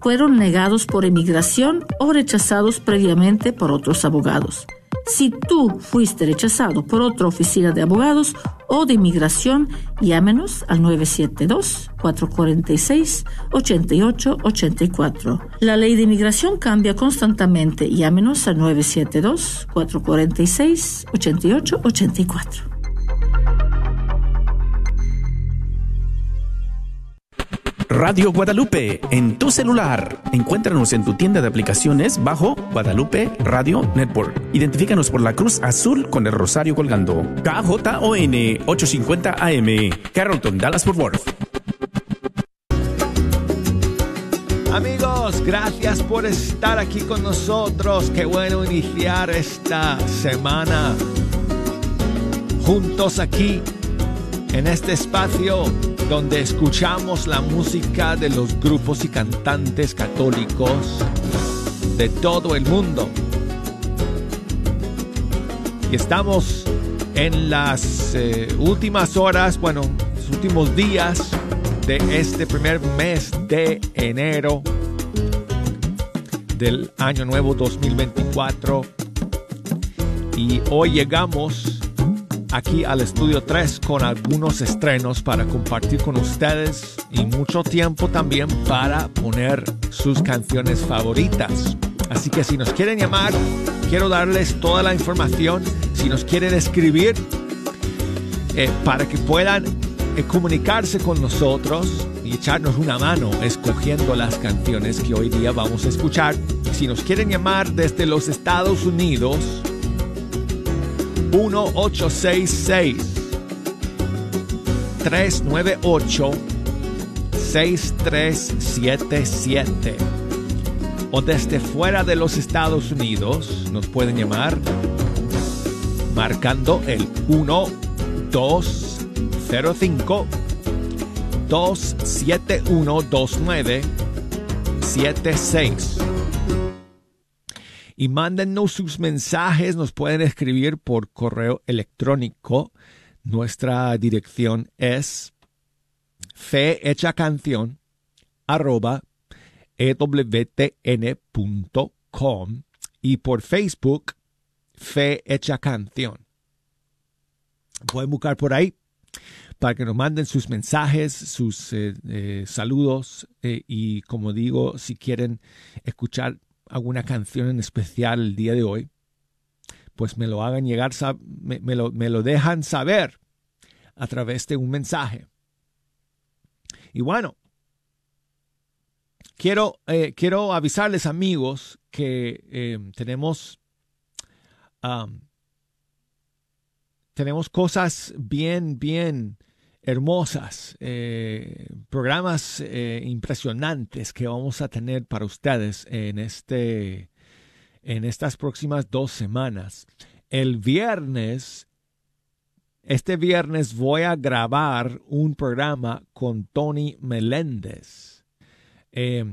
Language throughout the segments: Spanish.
fueron negados por emigración o rechazados previamente por otros abogados. Si tú fuiste rechazado por otra oficina de abogados o de inmigración, llámenos al 972-446-8884. La ley de inmigración cambia constantemente. Llámenos al 972-446-8884. Radio Guadalupe en tu celular. Encuéntranos en tu tienda de aplicaciones bajo Guadalupe Radio Network. Identifícanos por la cruz azul con el rosario colgando. KJON 850 AM, Carrollton, Dallas Fort Worth. Amigos, gracias por estar aquí con nosotros. Qué bueno iniciar esta semana juntos aquí en este espacio donde escuchamos la música de los grupos y cantantes católicos de todo el mundo. Y estamos en las eh, últimas horas, bueno, los últimos días de este primer mes de enero del año nuevo 2024. Y hoy llegamos aquí al estudio 3 con algunos estrenos para compartir con ustedes y mucho tiempo también para poner sus canciones favoritas. Así que si nos quieren llamar, quiero darles toda la información. Si nos quieren escribir, eh, para que puedan eh, comunicarse con nosotros y echarnos una mano escogiendo las canciones que hoy día vamos a escuchar. Si nos quieren llamar desde los Estados Unidos, 1866 398 6377 o desde fuera de los Estados Unidos nos pueden llamar marcando el 1205 271 2976 y mándennos sus mensajes. Nos pueden escribir por correo electrónico. Nuestra dirección es fehechacanción arroba ewtn.com y por Facebook Fe Canción. Pueden buscar por ahí para que nos manden sus mensajes, sus eh, eh, saludos eh, y como digo, si quieren escuchar alguna canción en especial el día de hoy, pues me lo hagan llegar, me, lo, me lo dejan saber a través de un mensaje. Y bueno, quiero, eh, quiero avisarles amigos que eh, tenemos, tenemos cosas bien, bien hermosas, eh, programas eh, impresionantes que vamos a tener para ustedes en, este, en estas próximas dos semanas. El viernes, este viernes voy a grabar un programa con Tony Meléndez. Eh,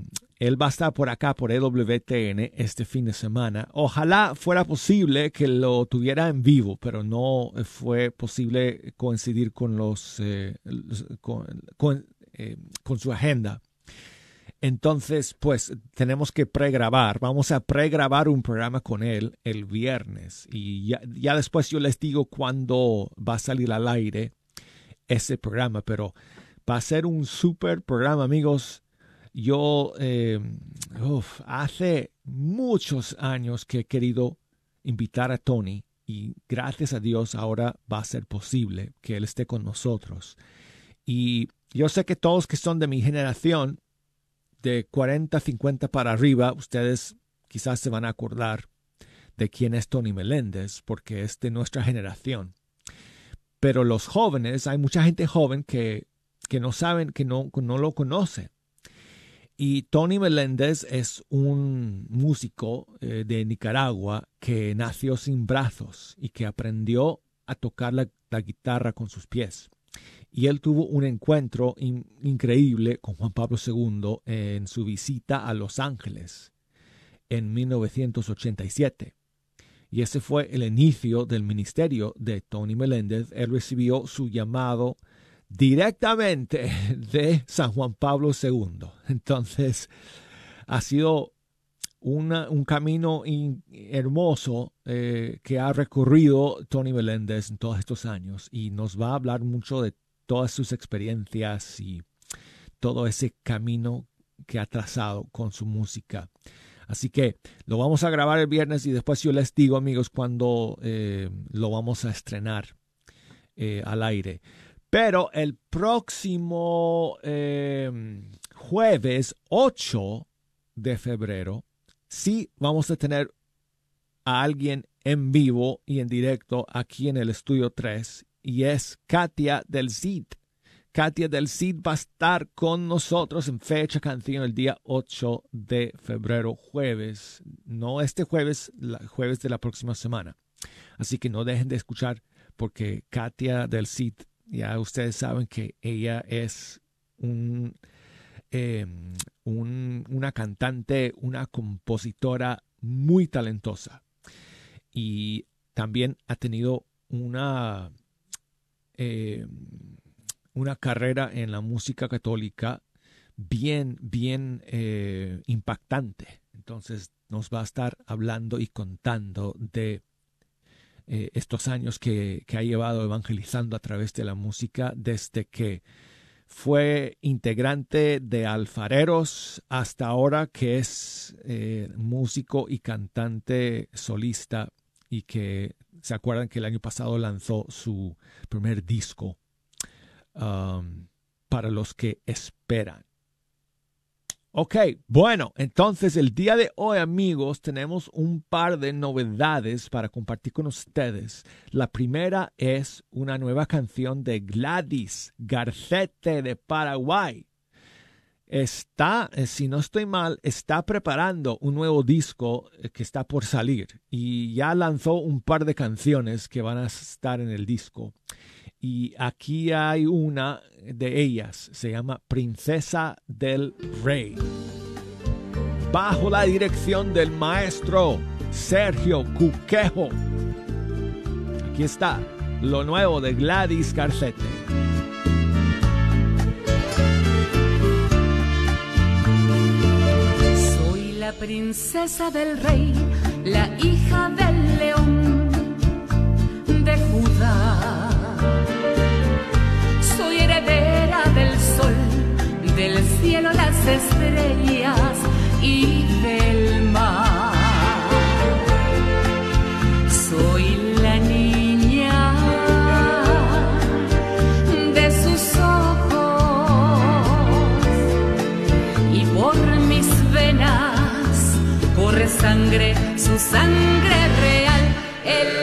él va a estar por acá, por EWTN, este fin de semana. Ojalá fuera posible que lo tuviera en vivo, pero no fue posible coincidir con, los, eh, eh, con, su agenda. Entonces, pues tenemos que pregrabar. Vamos a pregrabar un programa con él el viernes. Y ya, ya después yo les digo cuándo va a salir al aire ese programa. Pero va a ser un super programa, amigos yo eh, hace muchos años que he querido invitar a Tony y gracias a Dios ahora va a ser posible que él esté con nosotros. Y yo sé que todos que son de mi generación, de 40, 50 para arriba, ustedes quizás se van a acordar de quién es Tony Meléndez, porque es de nuestra generación. Pero los jóvenes, hay mucha gente joven que, que no saben, que no, no lo conocen. Y Tony Meléndez es un músico eh, de Nicaragua que nació sin brazos y que aprendió a tocar la, guitarra con sus pies. Y él tuvo un encuentro increíble con Juan Pablo II en su visita a Los Ángeles en 1987. Y ese fue el inicio del ministerio de Tony Meléndez. Él recibió su llamado directamente de San Juan Pablo II. Entonces, ha sido un camino hermoso eh, que ha recorrido Tony Meléndez en todos estos años y nos va a hablar mucho de todas sus experiencias y todo ese camino que ha trazado con su música. Así que lo vamos a grabar el viernes y después yo les digo amigos cuando eh, lo vamos a estrenar eh, al aire. Pero el próximo jueves 8 de febrero sí vamos a tener a alguien en vivo y en directo aquí en el estudio 3 y es Katia del Cid. Katia del Cid va a estar con nosotros en fecha canción el día 8 de febrero, jueves, no este jueves, jueves de la próxima semana. Así que no dejen de escuchar porque Katia del Cid, ya ustedes saben que ella es un Em, una cantante, una compositora muy talentosa. Y también ha tenido una, em, una carrera en la música católica bien, bien eh, impactante. Entonces nos va a estar hablando y contando de eh, estos años que, ha llevado evangelizando a través de la música desde que fue integrante de Alfareros hasta ahora que es eh, músico y cantante solista y que se acuerdan que el año pasado lanzó su primer disco um, para los que esperan. Ok, bueno, entonces el día de hoy amigos tenemos un par de novedades para compartir con ustedes. La primera es una nueva canción de Gladys Garcete de Paraguay. Está, eh, si no estoy mal, está preparando un nuevo disco eh, que está por salir y ya lanzó un par de canciones que van a estar en el disco. Y aquí hay una de ellas, se llama Princesa del Rey. Bajo la dirección del maestro Sergio Cuquejo. Aquí está lo nuevo de Gladys Garcete. Soy la princesa del rey, la hija del león de Judá del cielo las estrellas y del mar. Soy la niña de sus ojos y por mis venas corre sangre, su sangre real.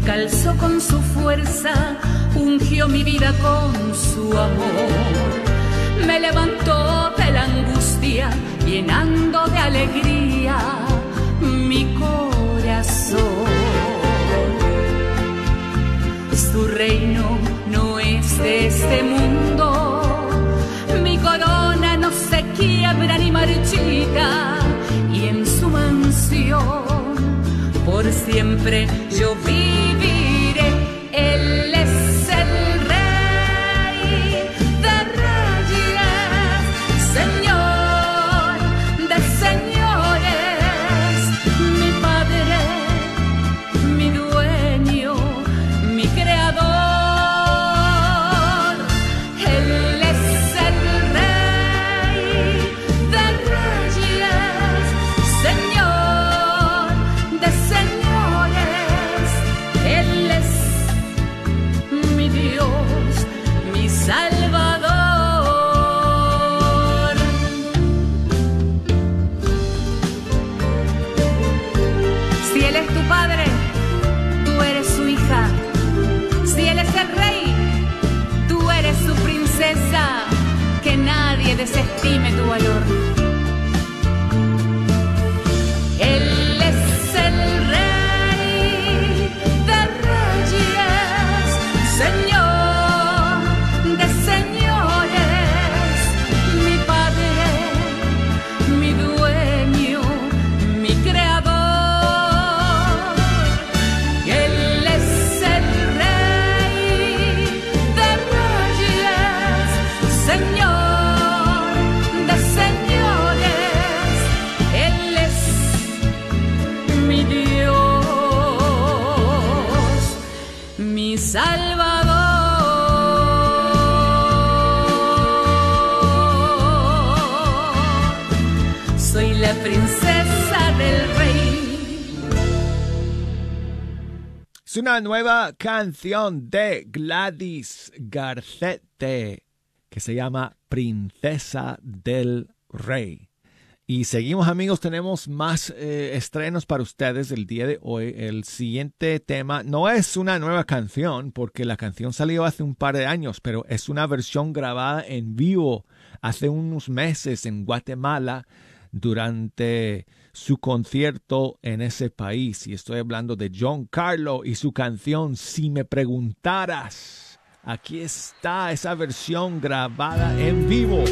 Calzó con su fuerza, ungió mi vida con su amor. Me levantó de la angustia, llenando de alegría mi corazón. Su reino no es de este mundo, siempre. Yo Es una nueva canción de Gladys Garcete que se llama Princesa del Rey. Y seguimos amigos, tenemos más eh, estrenos para ustedes el día de hoy. El siguiente tema no es una nueva canción porque la canción salió hace un par de años, pero es una versión grabada en vivo hace unos meses en Guatemala durante su concierto en ese país. Y estoy hablando de John Carlo y su canción Si me preguntaras. Aquí está esa versión grabada en vivo.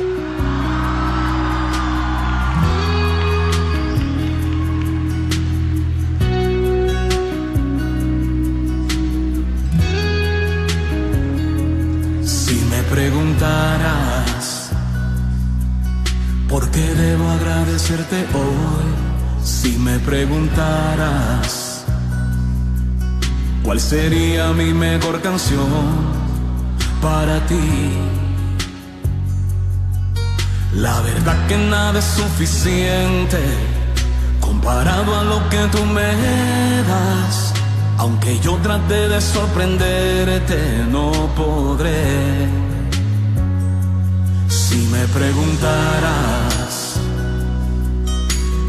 Si me preguntaras cuál sería mi mejor canción para ti, la verdad que nada es suficiente comparado a lo que tú me das. Aunque yo trate de sorprenderte, no podré. Si me preguntaras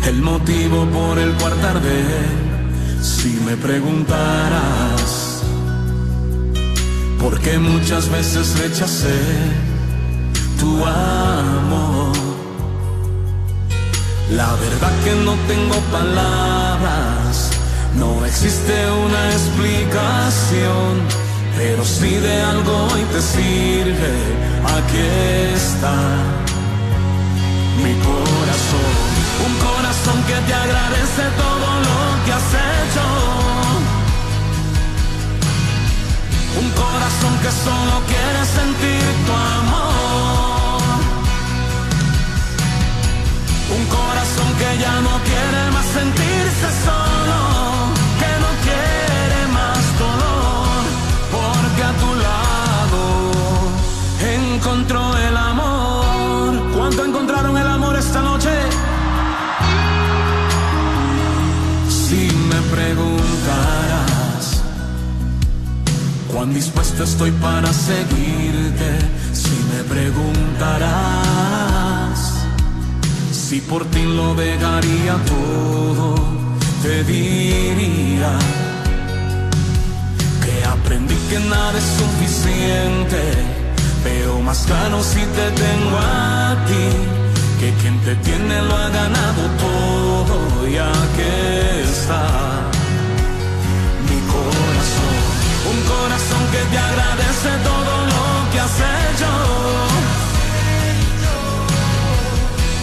el motivo por el cual tardé, si me preguntaras por qué muchas veces rechacé tu amor, la verdad que no tengo palabras no existe una explicación, pero si de algo hoy te sirve, aquí está mi corazón que te agradece todo lo que has hecho. Un corazón que solo quiere sentir tu amor. Un corazón que ya no quiere más sentirse solo, cuán dispuesto estoy para seguirte, si me preguntarás si por ti lo dejaría todo, te diría que aprendí que nada es suficiente, pero más claro si te tengo a ti, que quien te tiene lo ha ganado todo y aquí está que te agradece todo lo que has hecho.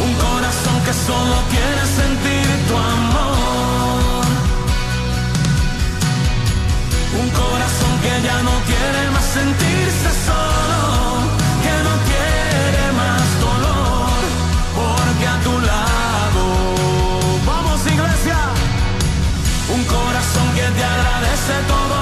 Un corazón que solo quiere sentir tu amor. Un corazón que ya no quiere más sentirse solo. Que no quiere más dolor. Porque a tu lado. Vamos iglesia. Un corazón que te agradece todo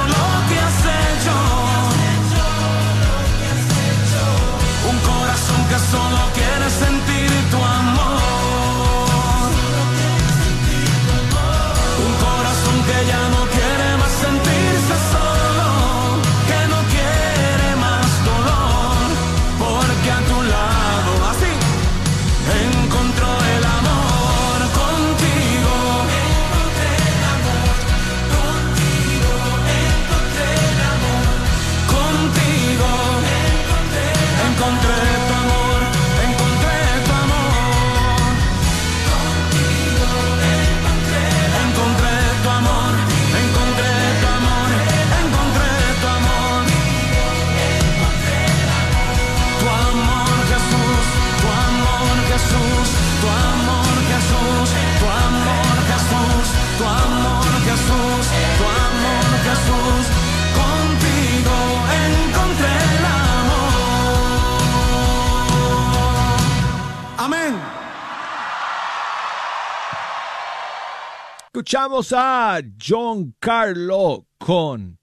escuchamos a John Carlo con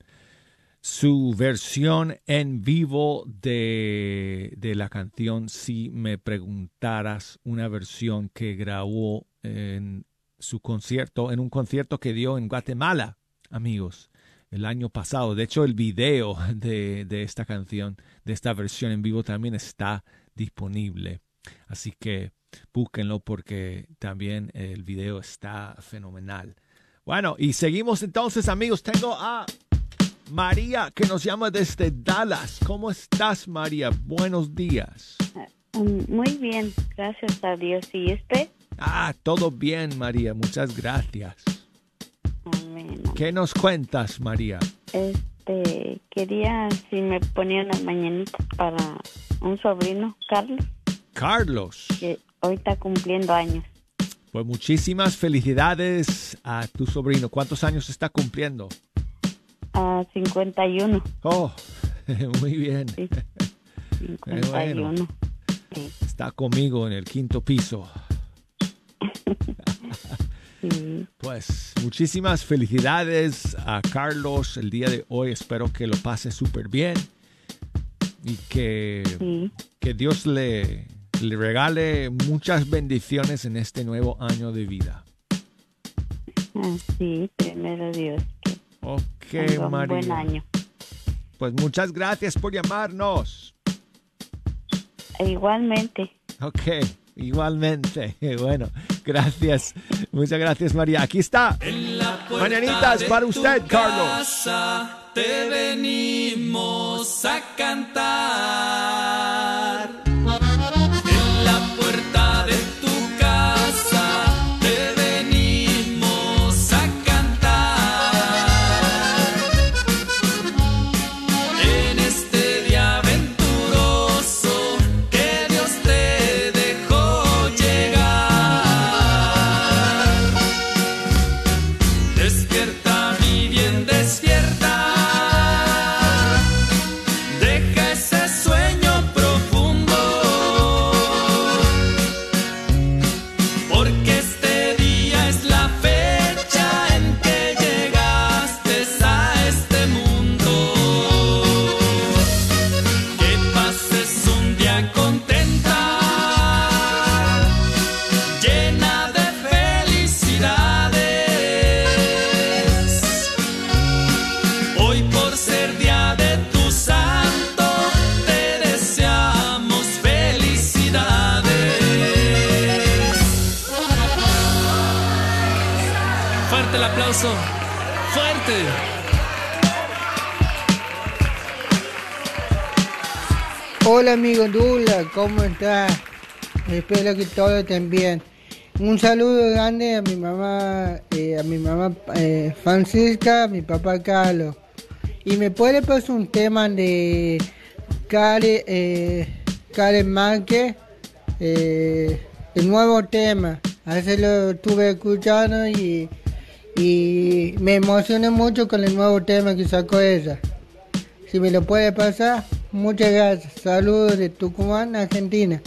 su versión en vivo de, de, la canción Si me preguntaras, una versión que grabó en su concierto, en un concierto que dio en Guatemala, amigos, el año pasado. De hecho, el video de, de esta canción, de esta versión en vivo también está disponible. Así que búsquenlo porque también el video está fenomenal. Bueno, y seguimos entonces, amigos. Tengo a María, que nos llama desde Dallas. ¿Cómo estás, María? Buenos días. Um, muy bien, gracias a Dios. ¿Y usted? Ah, todo bien, María. Muchas gracias. ¿Qué nos cuentas, María? Este, quería si me ponían la mañanita para un sobrino, Carlos. Carlos. Que hoy está cumpliendo años. Pues muchísimas felicidades a tu sobrino. ¿Cuántos años está cumpliendo? A 51. Oh, muy bien. 51. Está conmigo en el quinto piso. Pues muchísimas felicidades a Carlos el día de hoy. Espero que lo pase súper bien y que, que Dios le, le regale muchas bendiciones en este nuevo año de vida. Sí, primero Dios. Ok, María. buen año. Pues muchas gracias por llamarnos. Igualmente. Ok, igualmente. Bueno, gracias. Muchas gracias, María. Aquí está. Mañanitas para usted, Carlos. Te venimos a cantar. Hola amigo Dula, ¿cómo estás? Espero que todo estén bien. Un saludo grande a mi mamá, eh, a mi mamá eh, Francisca, a mi papá Carlos. Y me puede pasar un tema de Karen, eh, Karen eh, el nuevo tema. Hace lo estuve escuchando y, y me emocioné mucho con el nuevo tema que sacó ella. Si me lo puede pasar, muchas gracias. Saludos de Tucumán, Argentina.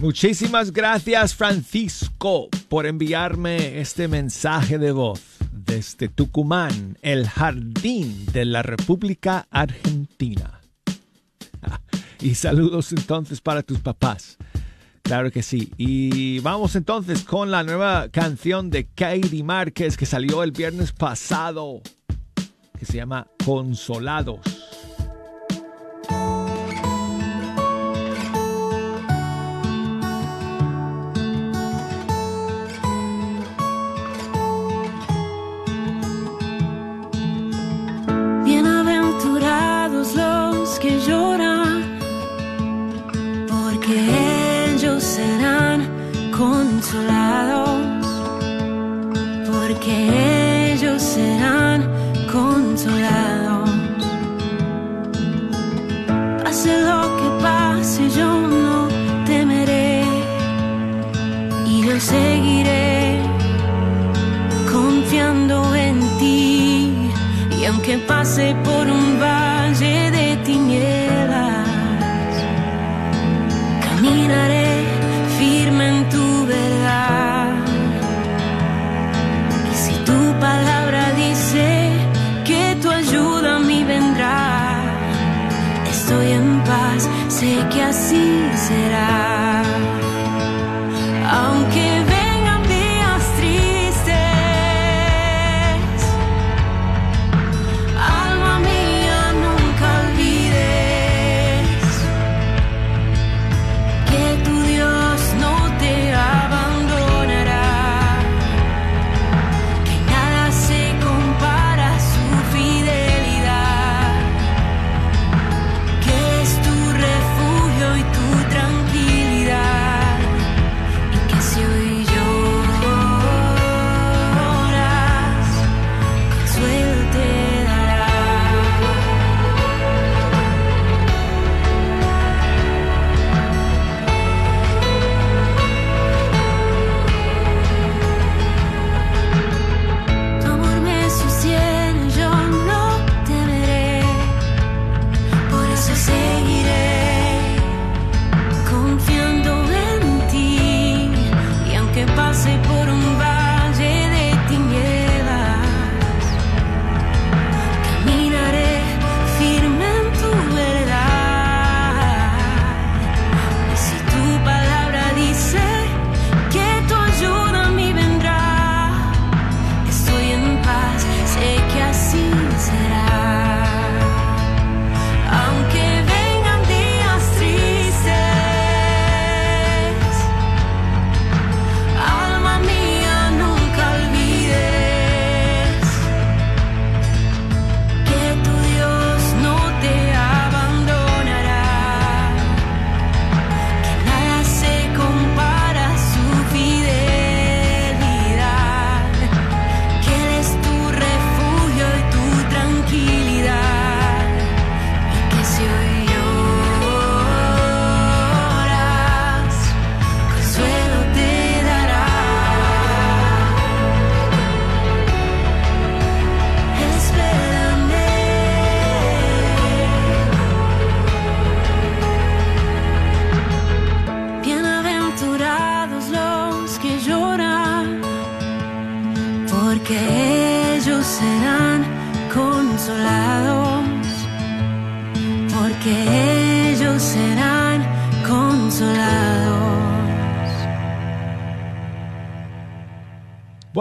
Muchísimas gracias Francisco por enviarme este mensaje de voz desde Tucumán, el jardín de la República Argentina. Y saludos entonces para tus papás. Claro que sí. Y vamos entonces con la nueva canción de Katie Márquez que salió el viernes pasado que se llama Consolados. Bienaventurados los que lloran, serán consolados, porque ellos serán consolados. Pase lo que pase, yo no temeré y yo seguiré confiando en ti. Y aunque pase por un valle de tinieblas,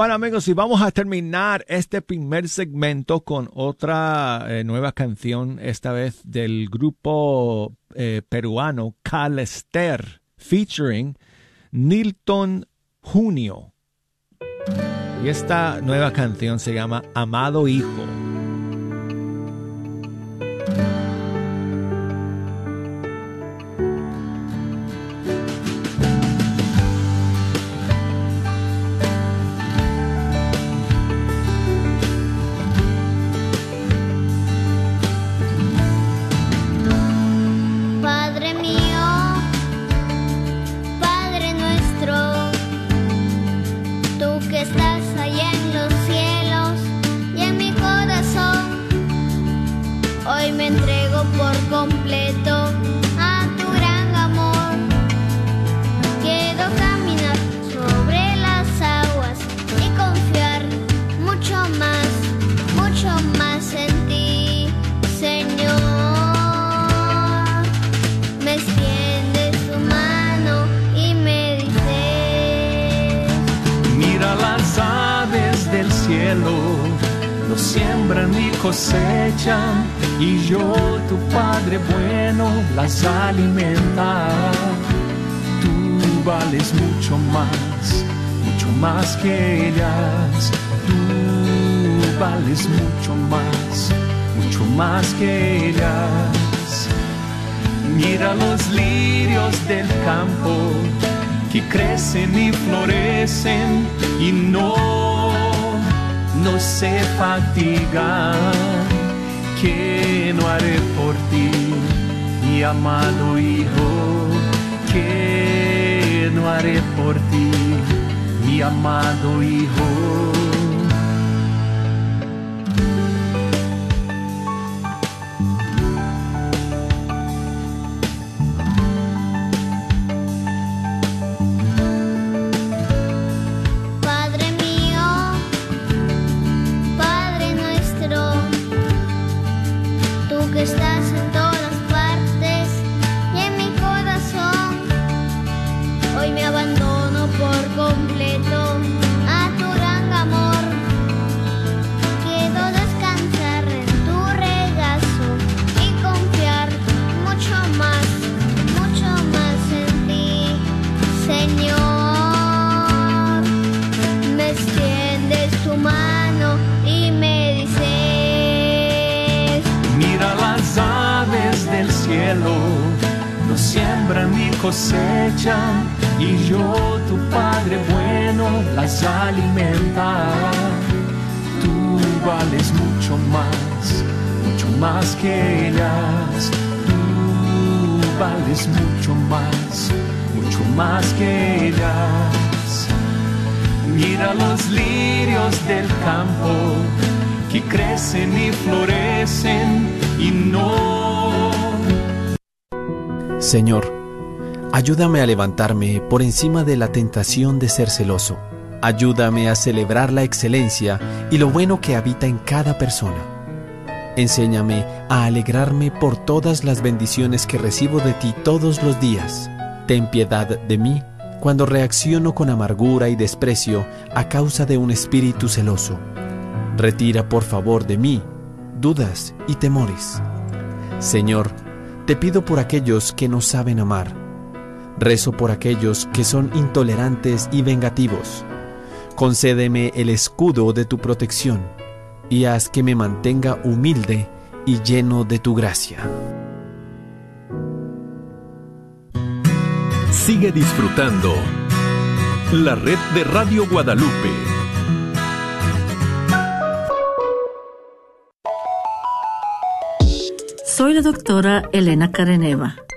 Bueno amigos, y vamos a terminar este primer segmento con otra eh, nueva canción, esta vez del grupo eh, peruano Calester, featuring Nilton Junio. Y esta nueva canción se llama Amado Hijo. Alimenta. Tú vales mucho más, mucho más que ellas. Tú vales mucho más, mucho más que ellas. Mira los lirios del campo que crecen y florecen y no, no se fatigan que no haré amado Hijo, que no haré por ti, mi amado Hijo. Y yo, tu Padre bueno, las alimenta. Tú vales mucho más, mucho más que ellas. Tú vales mucho más, mucho más que ellas. Mira los lirios del campo que crecen y florecen y no. Señor, Ayúdame a levantarme por encima de la tentación de ser celoso. Ayúdame a celebrar la excelencia y lo bueno que habita en cada persona. Enséñame a alegrarme por todas las bendiciones que recibo de ti todos los días. Ten piedad de mí cuando reacciono con amargura y desprecio a causa de un espíritu celoso. Retira por favor de mí dudas y temores. Señor, te pido por aquellos que no saben amar Rezo por aquellos que son intolerantes y vengativos. Concédeme el escudo de tu protección y haz que me mantenga humilde y lleno de tu gracia. Sigue disfrutando la red de Radio Guadalupe. Soy la doctora Elena Careneva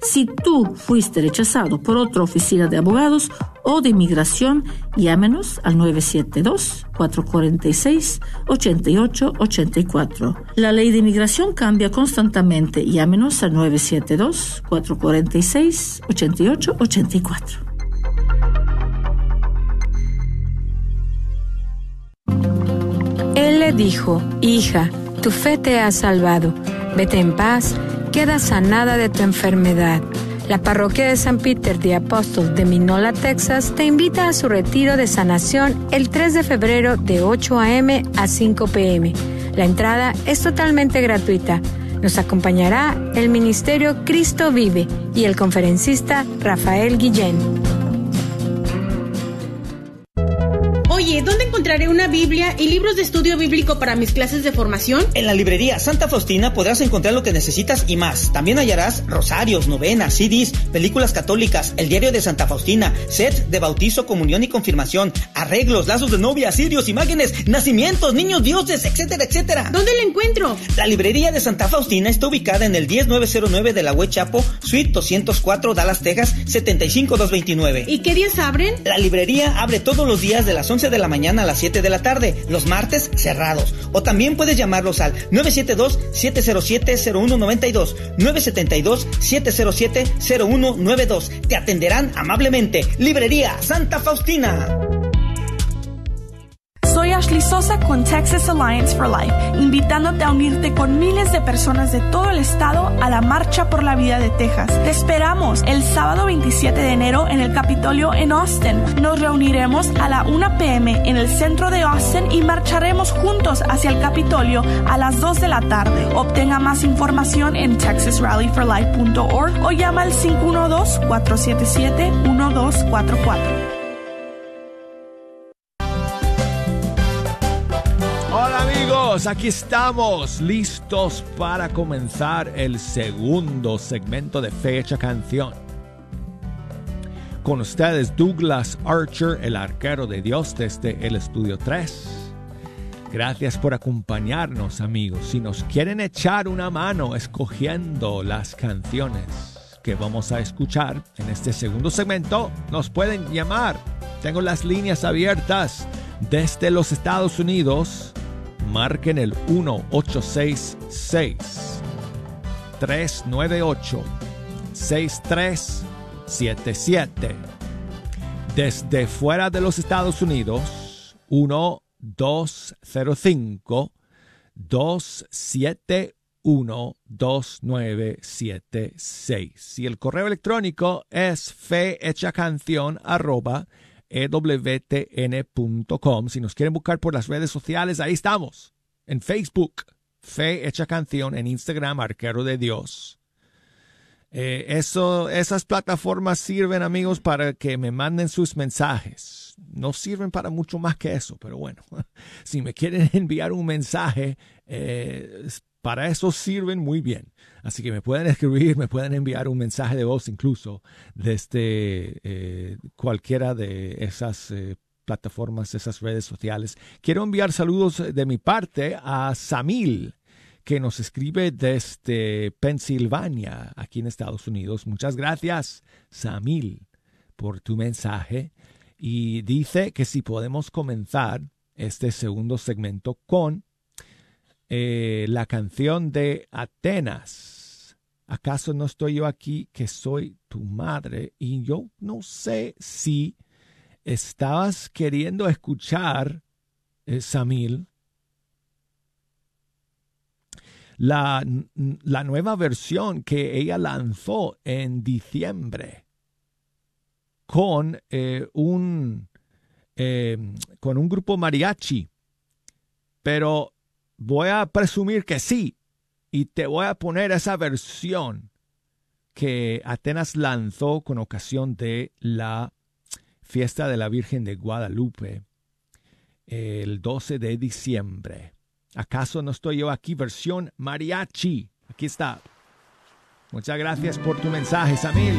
Si tú fuiste rechazado por otra oficina de abogados o de inmigración, llámenos al 972-446-8884. La ley de inmigración cambia constantemente. Llámenos al 972-446-8884. Él le dijo, hija, tu fe te ha salvado. Vete en paz queda sanada de tu enfermedad. La parroquia de San Peter de Apóstol de Minola, Texas, te invita a su retiro de sanación el 3 de febrero de 8 a.m. a 5 p.m. La entrada es totalmente gratuita. Nos acompañará el Ministerio Cristo Vive y el conferencista Rafael Guillén. Oye, ¿dónde encontraré una Biblia y libros de estudio bíblico para mis clases de formación? En la librería Santa Faustina podrás encontrar lo que necesitas y más. También hallarás rosarios, novenas, CDs, películas católicas, el diario de Santa Faustina, set de bautizo, comunión y confirmación, arreglos, lazos de novia, sirios, imágenes, nacimientos, niños dioses, etcétera, etcétera. ¿Dónde la encuentro? La librería de Santa Faustina está ubicada en el 10909 de la Web Chapo, Suite 204, Dallas, Texas, 75229. ¿Y qué días abren? La librería abre todos los días de las 11 de la mañana a las 7 de la tarde, los martes cerrados. O también puedes llamarlos al 972-707-0192, 972-707-0192. Te atenderán amablemente. Librería Santa Faustina. Soy Ashley Sosa con Texas Alliance for Life, invitándote a unirte con miles de personas de todo el estado a la Marcha por la Vida de Texas. Te esperamos el sábado 27 de enero en el Capitolio en Austin. Nos reuniremos a la 1 pm en el centro de Austin y marcharemos juntos hacia el Capitolio a las 2 de la tarde. Obtenga más información en texasrallyforlife.org o llama al 512-477-1244. Aquí estamos listos para comenzar el segundo segmento de Fecha Canción. Con ustedes Douglas Archer, el arquero de Dios desde el Estudio 3. Gracias por acompañarnos amigos. Si nos quieren echar una mano escogiendo las canciones que vamos a escuchar en este segundo segmento, nos pueden llamar. Tengo las líneas abiertas desde los Estados Unidos marquen el 1866 398 6377. Desde fuera de los Estados Unidos, 1205 271 2976. Y el correo electrónico es fehechacanción arroba ewtn.com. Si nos quieren buscar por las redes sociales, ahí estamos. En Facebook, Fe Hecha Canción, en Instagram, Arquero de Dios. Eh, eso, esas plataformas sirven, amigos, para que me manden sus mensajes. No sirven para mucho más que eso, pero bueno, si me quieren enviar un mensaje, eh, para eso sirven muy bien. Así que me pueden escribir, me pueden enviar un mensaje de voz incluso desde eh, cualquiera de esas eh, plataformas, esas redes sociales. Quiero enviar saludos de mi parte a Samil, que nos escribe desde Pensilvania, aquí en Estados Unidos. Muchas gracias, Samil, por tu mensaje. Y dice que si podemos comenzar este segundo segmento con eh, la canción de Atenas. ¿Acaso no estoy yo aquí que soy tu madre? Y yo no sé si estabas queriendo escuchar, eh, Samil, la, la, nueva versión que ella lanzó en diciembre con eh, un con un grupo mariachi. Pero voy a presumir que sí. Y te voy a poner esa versión que Atenas lanzó con ocasión de la fiesta de la Virgen de Guadalupe el 12 de diciembre. ¿Acaso no estoy yo aquí? Versión mariachi. Aquí está. Muchas gracias por tu mensaje, Samil.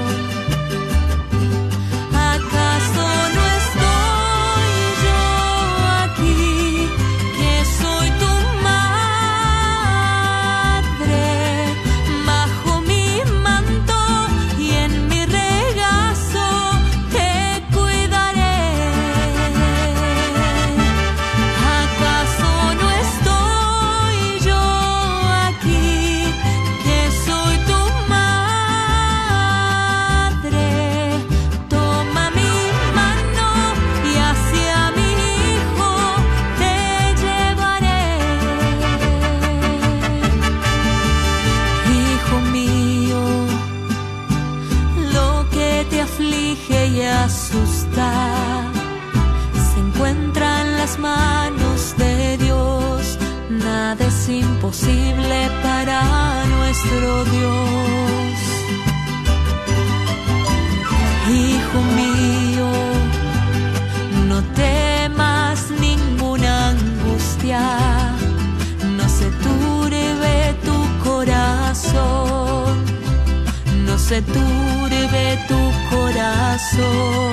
Nuestro Dios. Hijo mío, no temas ninguna angustia, no se turbe tu corazón, no se turbe tu corazón.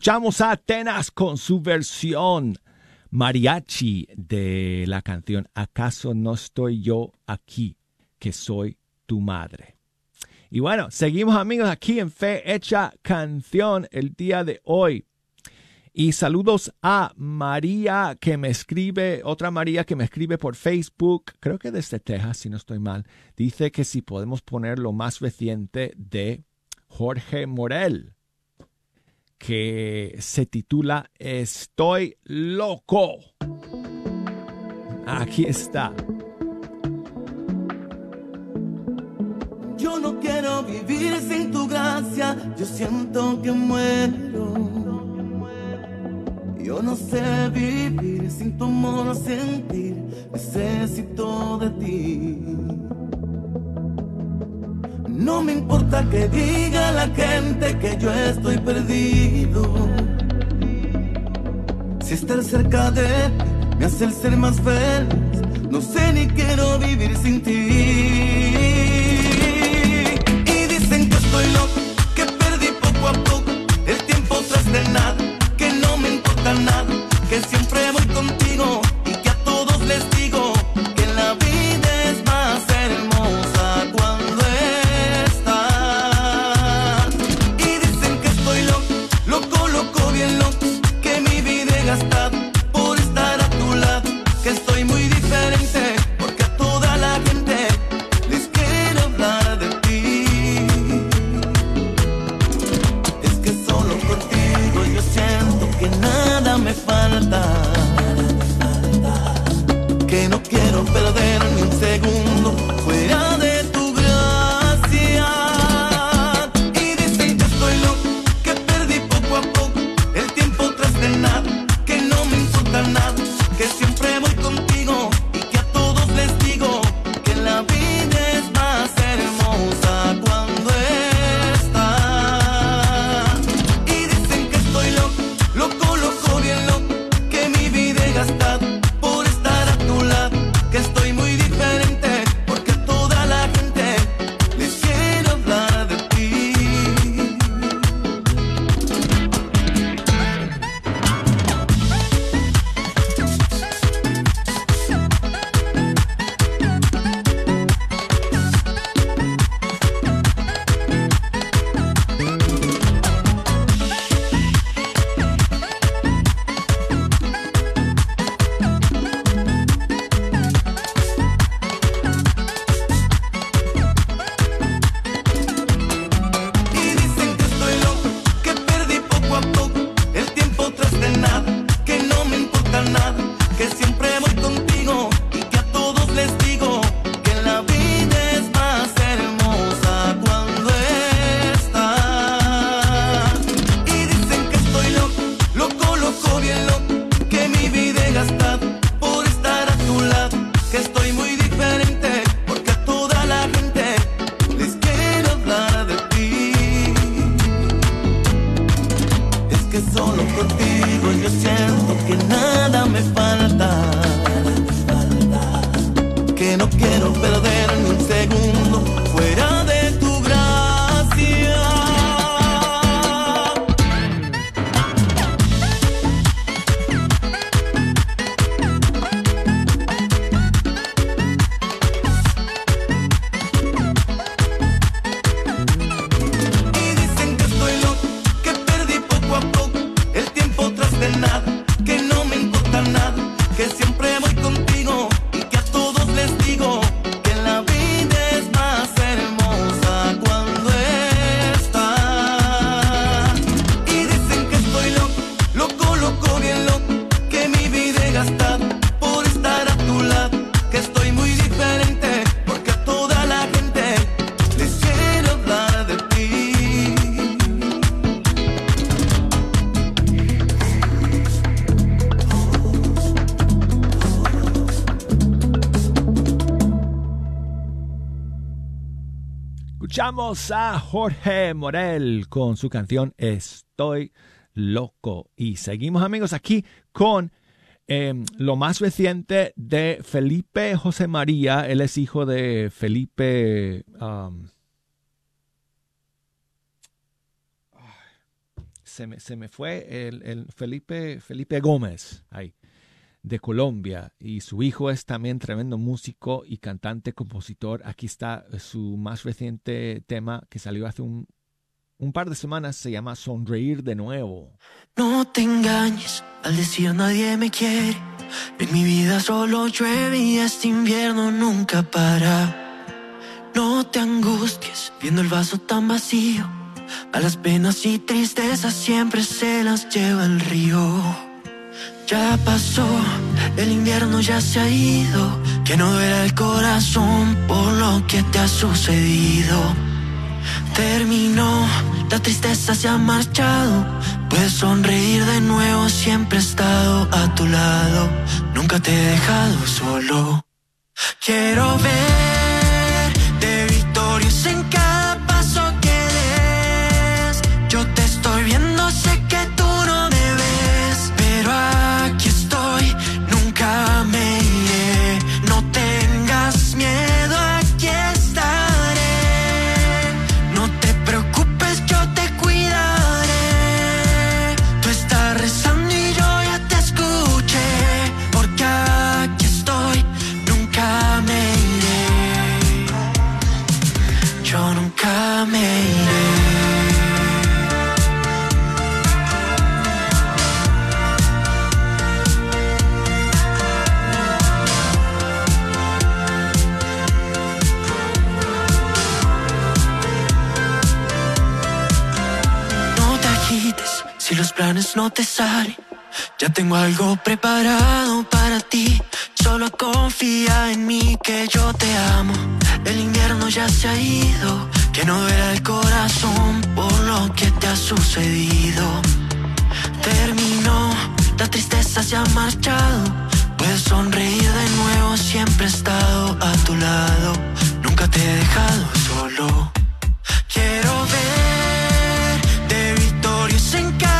Escuchamos a Atenas con su versión mariachi de la canción ¿Acaso no estoy yo aquí, que soy tu madre? Y bueno, seguimos amigos aquí en Fe Hecha Canción el día de hoy. Y saludos a María que me escribe, otra María que me escribe por Facebook, creo que desde Texas, si no estoy mal. Dice que si podemos poner lo más reciente de Jorge Morel, que se titula Estoy loco. Aquí está. Yo no quiero vivir sin tu gracia, yo siento que muero. Yo no sé vivir sin tu amor, sentir, necesito de ti. No me importa que diga la gente que yo estoy perdido. estar cerca de ti me hace el ser más feliz. No sé ni quiero vivir sin ti. Y dicen que estoy loco, que perdí poco a poco el tiempo tras de nada, que no me importa nada, que siempre voy contigo solo contigo yo siento que nada me falta. Que no quiero perder ni un segundo Escuchamos a Jorge Morel con su canción Estoy loco. Y seguimos amigos aquí con eh, lo más reciente de Felipe José María. Él es hijo de Felipe... se, me, se me fue el, el Felipe, Felipe Gómez. Ahí de Colombia y su hijo es también tremendo músico y cantante, compositor. Aquí está su más reciente tema que salió hace un, un par de semanas, se llama Sonreír de nuevo. No te engañes al decir nadie me quiere. En mi vida solo llueve y este invierno nunca para. No te angusties viendo el vaso tan vacío. A las penas y tristezas siempre se las lleva el río. Ya pasó, el invierno ya se ha ido. Que no duela el corazón por lo que te ha sucedido. Terminó, la tristeza se ha marchado. Puedes sonreír de nuevo, siempre he estado a tu lado. Nunca te he dejado solo. Quiero ver no te salen, ya tengo algo preparado para ti. Solo confía en mí que yo te amo. El invierno ya se ha ido, que no duela el corazón por lo que te ha sucedido. Terminó, la tristeza se ha marchado. Puedes sonreír de nuevo, siempre he estado a tu lado. Nunca te he dejado solo. Quiero ver de victorias en cada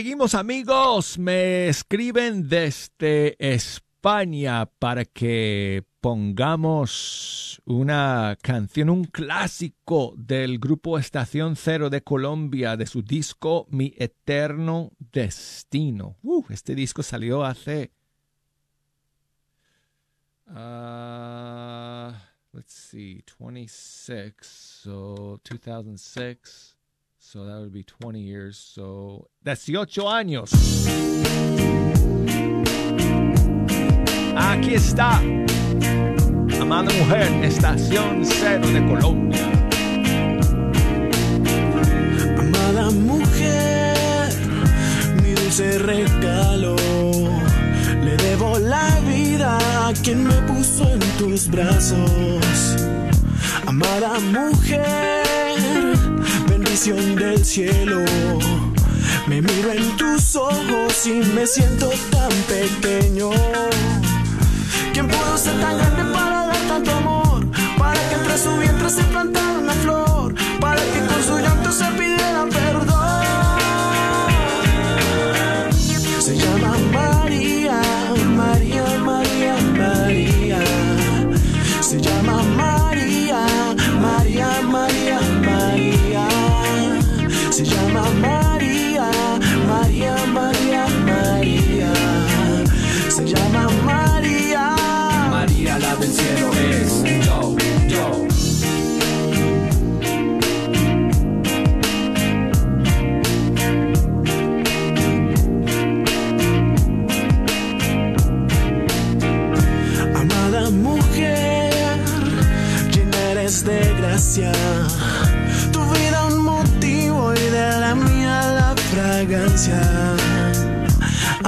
seguimos amigos, me escriben desde España para que pongamos una canción, un clásico del grupo Estación Cero de Colombia, de su disco Mi Eterno Destino. Uh, este disco salió hace... uh, let's see, 26, so 2006. So that would be 20 years. So 18 años. Aquí está. Amada mujer, estación cero de Colombia. Amada mujer, mi dulce regalo. Le debo la vida a quien me puso en tus brazos. Amada mujer, del cielo. Me miro en tus ojos y me siento tan pequeño. ¿Quién pudo ser tan grande para dar tanto amor? Para que entre su vientre se plantara una flor. Para que con su llanto se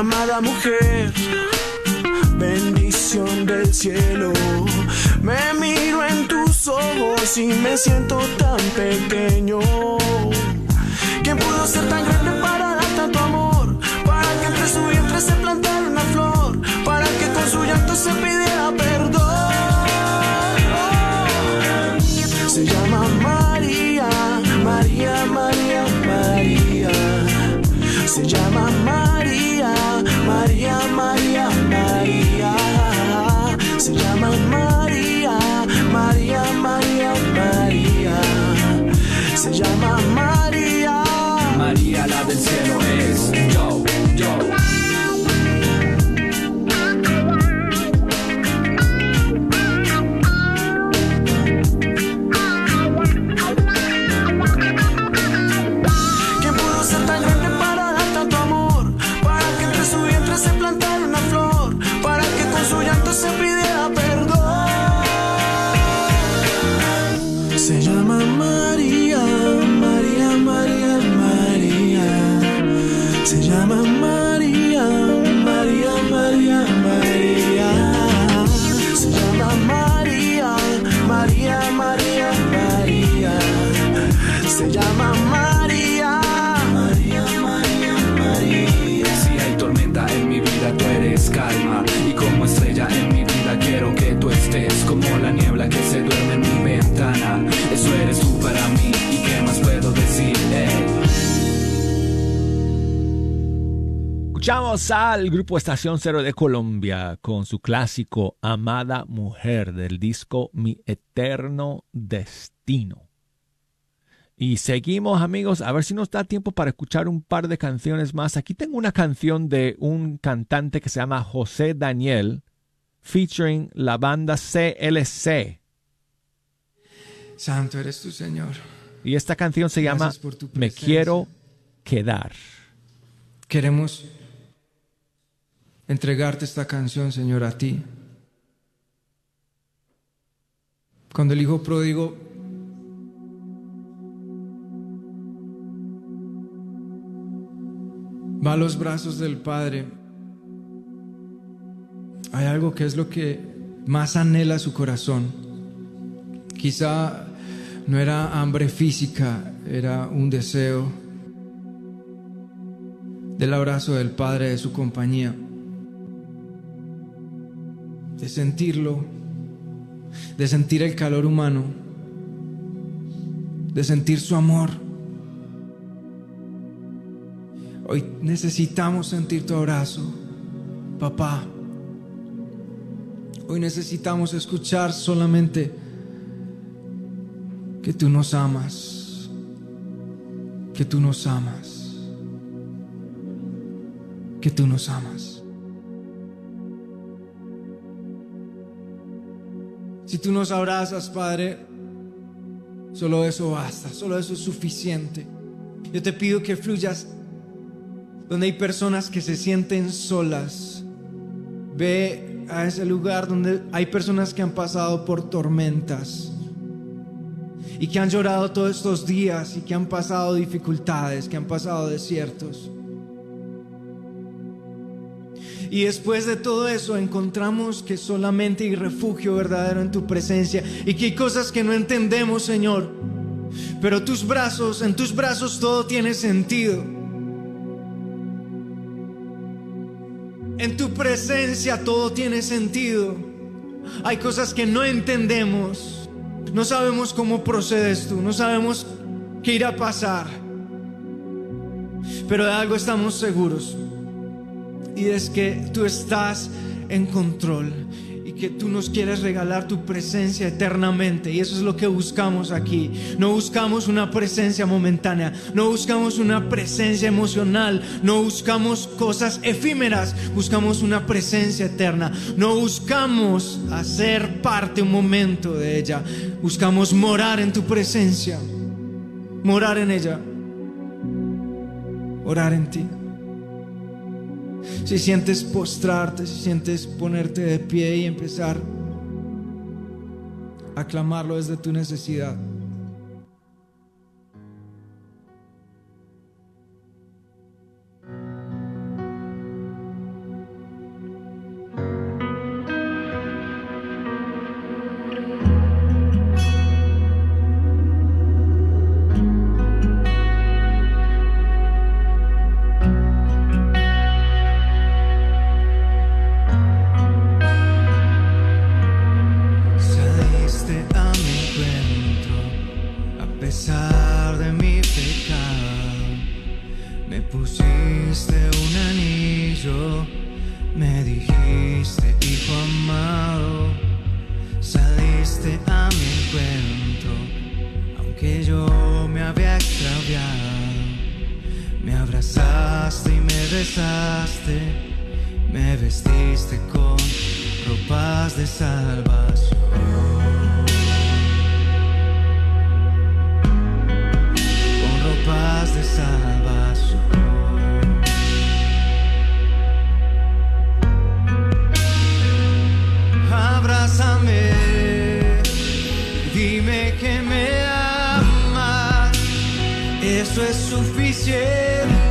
Amada mujer, bendición del cielo. Me miro en tus ojos y me siento tan pequeño. Se llama María, María, María, María. Se llama María. María la del cielo Escuchamos al grupo Estación Cero de Colombia con su clásico Amada Mujer del disco Mi Eterno Destino. Y seguimos amigos, a ver si nos da tiempo para escuchar un par de canciones más. Aquí tengo una canción de un cantante que se llama José Daniel, featuring la banda CLC. Santo eres tu Señor. Y esta canción se llama Gracias Me quiero quedar. Queremos entregarte esta canción, Señor, a ti. Cuando el Hijo pródigo va a los brazos del Padre, hay algo que es lo que más anhela su corazón. Quizá no era hambre física, era un deseo del abrazo del Padre, de su compañía, de sentirlo, de sentir el calor humano, de sentir su amor. Hoy necesitamos sentir tu abrazo, papá. Hoy necesitamos escuchar solamente que tú nos amas, que tú nos amas, que tú nos amas. Si tú nos abrazas, Padre, solo eso basta, solo eso es suficiente. Yo te pido que fluyas donde hay personas que se sienten solas. Ve a ese lugar donde hay personas que han pasado por tormentas y que han llorado todos estos días y que han pasado dificultades, que han pasado desiertos. Y después de todo eso encontramos que solamente hay refugio verdadero en tu presencia y que hay cosas que no entendemos, Señor. Pero tus brazos, en tus brazos todo tiene sentido. En tu presencia todo tiene sentido. Hay cosas que no entendemos. No sabemos cómo procedes tú, no sabemos qué irá a pasar. Pero de algo estamos seguros. Y es que tú estás en control y que tú nos quieres regalar tu presencia eternamente. Y eso es lo que buscamos aquí. No buscamos una presencia momentánea, no buscamos una presencia emocional, no buscamos cosas efímeras, buscamos una presencia eterna. No buscamos hacer parte un momento de ella, buscamos morar en tu presencia, morar en ella, orar en ti. Si sientes postrarte, si sientes ponerte de pie y empezar a clamarlo desde tu necesidad. Suficiente,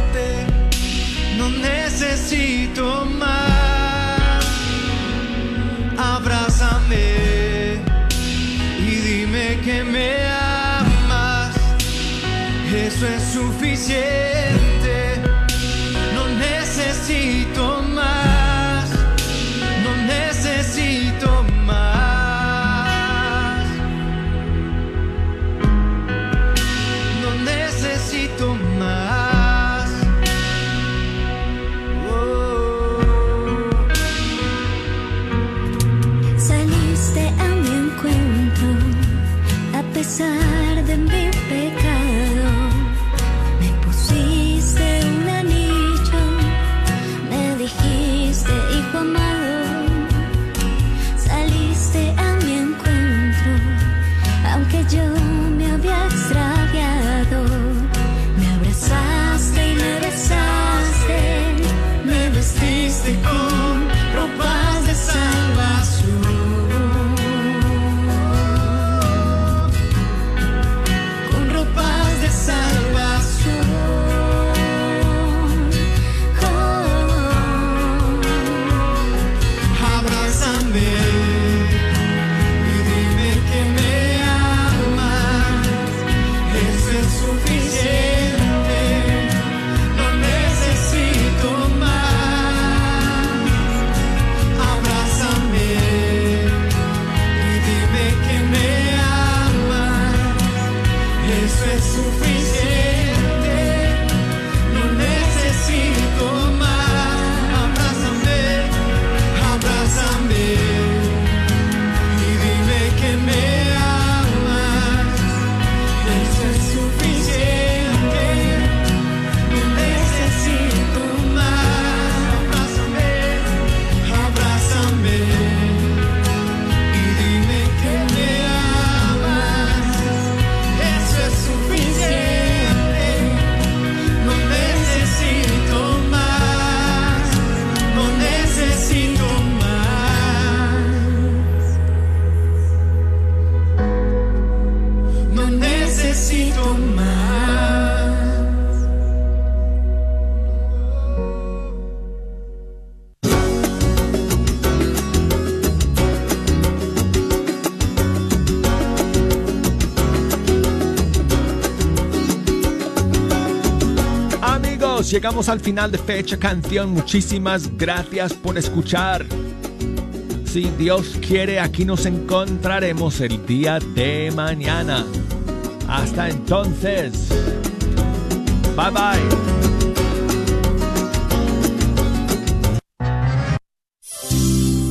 llegamos al final de Fecha Canción. Muchísimas gracias por escuchar. Si Dios quiere, aquí nos encontraremos el día de mañana. Hasta entonces. Bye bye.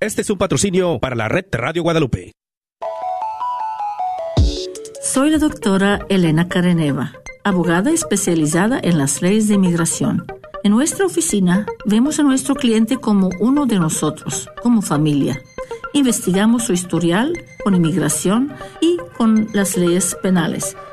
Este es un patrocinio para la red Radio Guadalupe. Soy la doctora Elena Careneva, abogada especializada en las leyes de inmigración. En nuestra oficina vemos a nuestro cliente como uno de nosotros, como familia. Investigamos su historial con inmigración y con las leyes penales.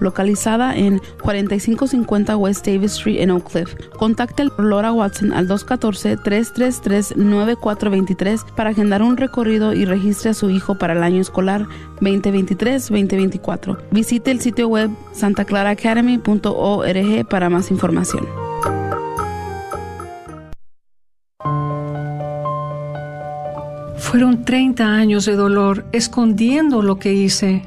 localizada en 4550 West Davis Street en Oak Cliff. Contacte Laura Watson al 214-333-9423 para agendar un recorrido y registre a su hijo para el año escolar 2023-2024. Visite el sitio web santaclaraacademy.org para más información. Fueron 30 años de dolor escondiendo lo que hice.